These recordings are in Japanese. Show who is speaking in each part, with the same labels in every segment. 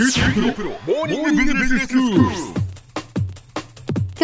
Speaker 1: 今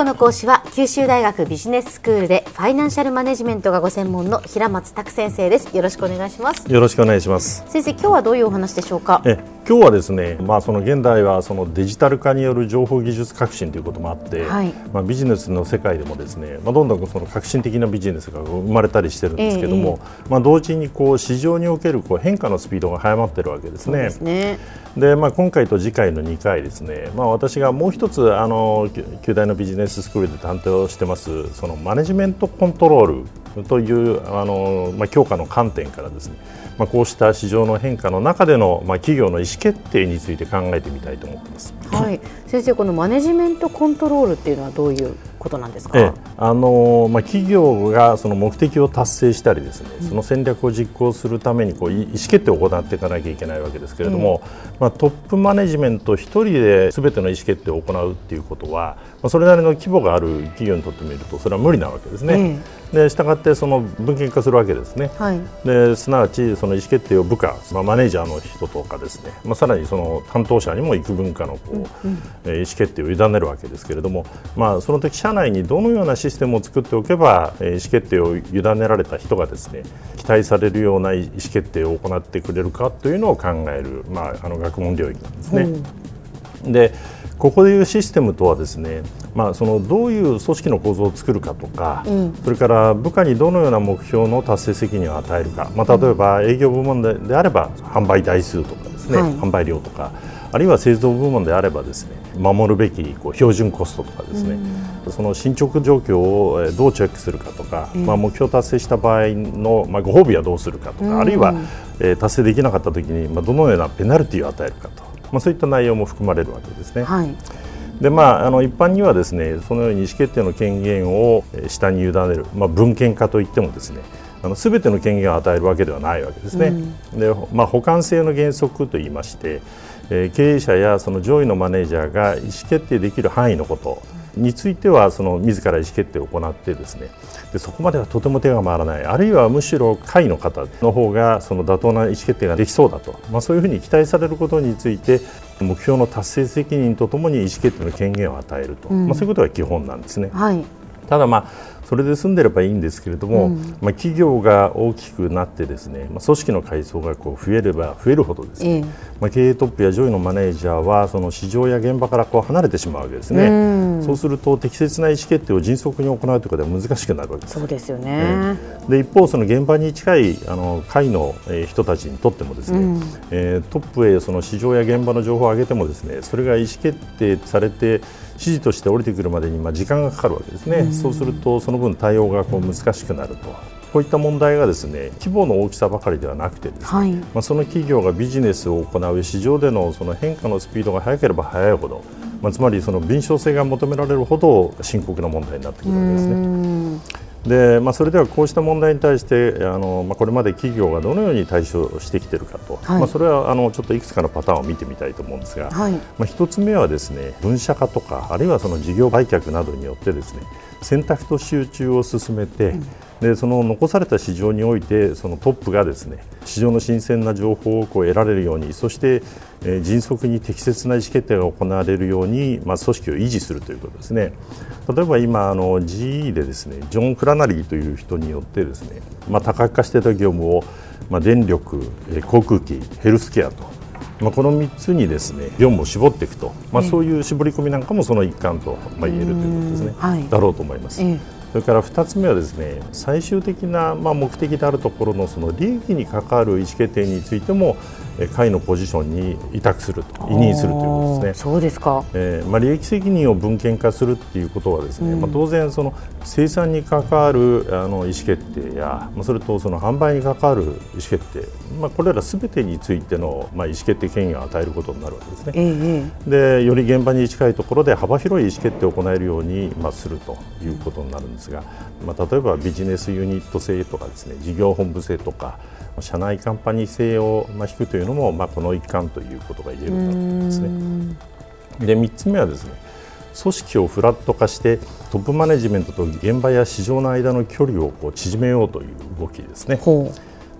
Speaker 1: 日の講師は九州大学ビジネススクールでファイナンシャルマネジメントがご専門の平松卓先生です。よろしくお願いします。
Speaker 2: よろしくお願いします。
Speaker 1: 先生今日はどういうお話でしょうか？
Speaker 2: え今日はですね、まあ、その現代はそのデジタル化による情報技術革新ということもあって、
Speaker 1: はい。
Speaker 2: まあ、ビジネスの世界でもですね、まあ、どんどんその革新的なビジネスが生まれたりしてるんですけども、まあ、同時にこう市場におけるこう変化のスピードが早まってるわけですね。
Speaker 1: ですね。
Speaker 2: でまあ、今回と次回の2回ですね、まあ、私がもう一つあのき旧大のビジネススクールで担当してますそのマネジメントコントロールというあの、まあ、強化の観点からですね、まあ、こうした市場の変化の中での、まあ、企業の意思決定について考えてみたいと思ってます。
Speaker 1: はい先生このマネジメントコントロールっていうのはどういうことなんですか、
Speaker 2: ええ。あのまあ、企業がその目的を達成したりですね、その戦略を実行するためにこうい意思決定を行っていかなきゃいけないわけですけれども、まあ、トップマネジメント一人で全ての意思決定を行うっていうことは、まあ、それなりの規模がある企業にとってみるとそれは無理なわけですね。でしたがってその分権化するわけですね。
Speaker 1: はい。
Speaker 2: ですなわちその意思決定を部下、まあ、マネージャーの人とかですね、まあ、さらにその担当者にも幾分かのこう、えー意思決定を委ねるわけですけれども、まあ、その時社内にどのようなシステムを作っておけば、えー意思決定を委ねられた人がですね期待されるような意思決定を行ってくれるかというのを考える、まあ、あの学問領域なんですね。でここでいうシステムとはですね、まあ、そのどういう組織の構造を作るかとか、それから部下にどのような目標の達成責任を与えるか、まあ、例えば営業部門でであれば販売台数とかですね、
Speaker 1: はい。
Speaker 2: 販売量とかあるいは製造部門であればですね守るべきこう標準コストとかですね、その進捗状況をえーどうチェックするかとか、まあ、目標達成した場合の、まあ、ご褒美はどうするかとか、あるいは、えー達成できなかった時に、まあ、どのようなペナルティを与えるかと、まあ、そういった内容も含まれるわけですね。
Speaker 1: はい。
Speaker 2: でまあ、あの一般にはですねそのように意思決定の権限をえー下に委ねる、まあ、文献化といってもですねあの全ての権限を与えるわけではないわけですね。でまあ、補完性の原則といいまして、えー経営者やその上位のマネージャーが意思決定できる範囲のことについてはその自ら意思決定を行ってですねでそこまではとても手が回らない。あるいはむしろ下位の方の方がその妥当な意思決定ができそうだと、まあ、そういうふうに期待されることについて目標の達成責任とともに意思決定の権限を与えると、まあ、そういうことが基本なんですね。
Speaker 1: はい
Speaker 2: ただ、まあ、それで済んでればいいんですけれども、まあ、企業が大きくなってですね、まあ、組織の階層がこう増えれば増えるほどですね、
Speaker 1: ええ。
Speaker 2: まあ、経営トップや上位のマネージャーはその市場や現場からこう離れてしまうわけですね、そうすると適切な意思決定を迅速に行うということは難しくなるわけです。
Speaker 1: そうですよね、
Speaker 2: で一方、その現場に近いあの会の、えー人たちにとってもですね、えートップへその市場や現場の情報を上げてもですねそれが意思決定されて指示として降りてくるまでにまあ時間がかかるわけですね、そうするとその分対応がこう難しくなると。こういった問題がですね規模の大きさばかりではなくてですね、
Speaker 1: はい
Speaker 2: まあ、その企業がビジネスを行う市場でのその変化のスピードが速ければ速いほど、まあ、つまりその敏捷性が求められるほど深刻な問題になってくるわけですね。でまあ、それではこうした問題に対してあの、まあ、これまで企業がどのように対処してきているかと、
Speaker 1: はい。
Speaker 2: まあ、それはあのちょっといくつかのパターンを見てみたいと思うんですが、
Speaker 1: はい。
Speaker 2: まあ、一つ目はですね分社化とかあるいはその事業売却などによってですね選択と集中を進めて、でその残された市場においてそのトップがですね市場の新鮮な情報をこう得られるようにそして、えー迅速に適切な意思決定が行われるように、まあ、組織を維持するということですね。例えば今あの GE でですねジョン・フラナリーという人によってですね、まあ、多角化していた業務を、まあ、電力、えー航空機ヘルスケアとまあ、この3つにですね業務を絞っていくと、まあ、そういう絞り込みなんかもその一環とまあ言えるということですね、
Speaker 1: はい。
Speaker 2: だろうと思います。
Speaker 1: ええ
Speaker 2: それから2つ目はですね最終的なまあ目的であるところのその利益に関わる意思決定についてもえー会のポジションに委託すると委任するということですね。
Speaker 1: そうですか
Speaker 2: えーまあ、利益責任を分権化するっていうことはですね、まあ、当然その生産に関わるあの意思決定や、まあ、それとその販売に関わる意思決定、まあ、これらすべてについての、まあ、意思決定権限を与えることになるわけですね。
Speaker 1: ええ
Speaker 2: でより現場に近いところで幅広い意思決定を行えるように、まあ、するということになるんですが、まあ、例えばビジネスユニット制とかですね事業本部制とか社内カンパニー制を、まあ、引くというのも、まあ、この一環ということが言えるんだと思いますね。で3つ目はですね組織をフラット化してトップマネジメントと現場や市場の間の距離をこう縮めようという動きですね。
Speaker 1: ほ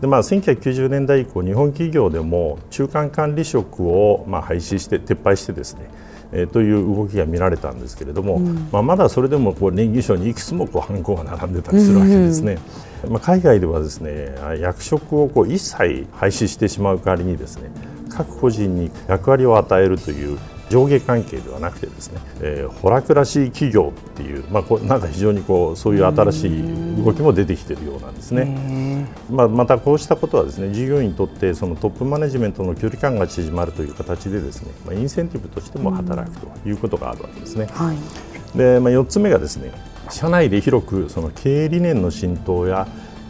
Speaker 2: でまあ、1990年代以降、日本企業でも中間管理職をまあ廃止して、撤廃してですね、えー、という動きが見られたんですけれども、うん、まあ、まだそれでもこう年金賞にいくつもこうハンコが並んでたりするわけですね。うんうん、まあ、海外ではですね役職をこう一切廃止してしまう代わりにですね各個人に役割を与えるという上下関係ではなくてですね、えー、ホラクらしい企業っていう、まあ、こなんか非常にこうそういう新しい動きも出てきているようなんですね。まあ、またこうしたことはですね従業員にとってそのトップマネジメントの距離感が縮まるという形でですね、まあ、インセンティブとしても働くということがあるわけですね。はい、で、まあ、4つ目がですね社内で広くその経営理念の浸透や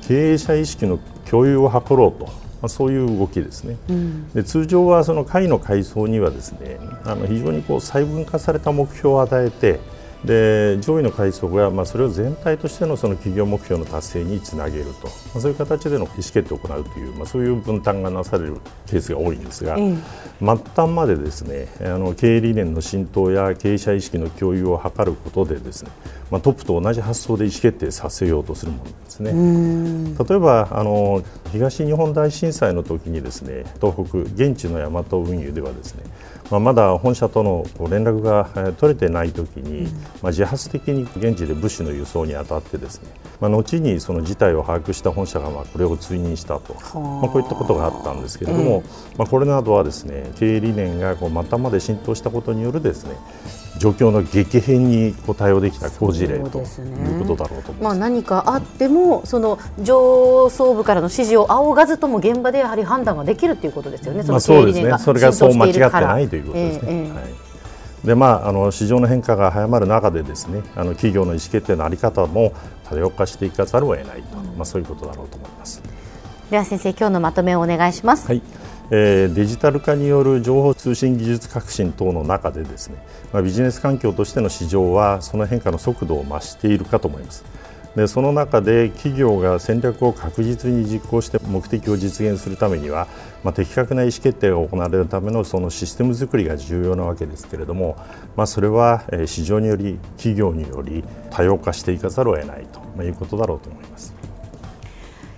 Speaker 2: 経営者意識の共有を図ろうとまあ、そういう動きですね、うん、で通常はその会の階層にはですねあの非常にこう細分化された目標を与えてで上位の階層が、まあ、それを全体としてのその企業目標の達成につなげると、まあ、そういう形での意思決定を行うという、まあ、そういう分担がなされるケースが多いんですが、うん、末端までですねあの経営理念の浸透や経営者意識の共有を図ることでですね、まあ、トップと同じ発想で意思決定させようとするものですね。例えばあの東日本大震災の時にですね東北現地の大和運輸ではですねまあ、まだ本社との連絡が取れてないときに、まあ、自発的に現地で物資の輸送に当たってですね、まあ、後にその事態を把握した本社がまあこれを追認したと、まあ、こういったことがあったんですけれども、まあ、これなどはですね経営理念がこうまたまで浸透したことによるですね状況の激変にこう対応できた好事例ということだろうとます、まあ、
Speaker 1: 何かあってもその上層部からの指示を仰がずとも現場でやはり判断ができるということですよね、
Speaker 2: その経営理念がそれがそう間違ってないということですね。えーえー、はいでまあ、あの市場の変化が早まる中でですねあの企業の意思決定の在り方も多様化していかざるを得ないと、まあ、そういうことだろうと思います。
Speaker 1: では先生今日のまとめをお願いします。
Speaker 2: はいえ、デジタル化による情報通信技術革新等の中でですね、ま、ビジネス環境としての市場はその変化の速度を増しているかと思います。でその中で企業が戦略を確実に実行して目的を実現するためには、まあ、的確な意思決定が行われるためのそのシステム作りが重要なわけですけれども、まあ、それは市場により企業により多様化していかざるを得ないということだろうと思います。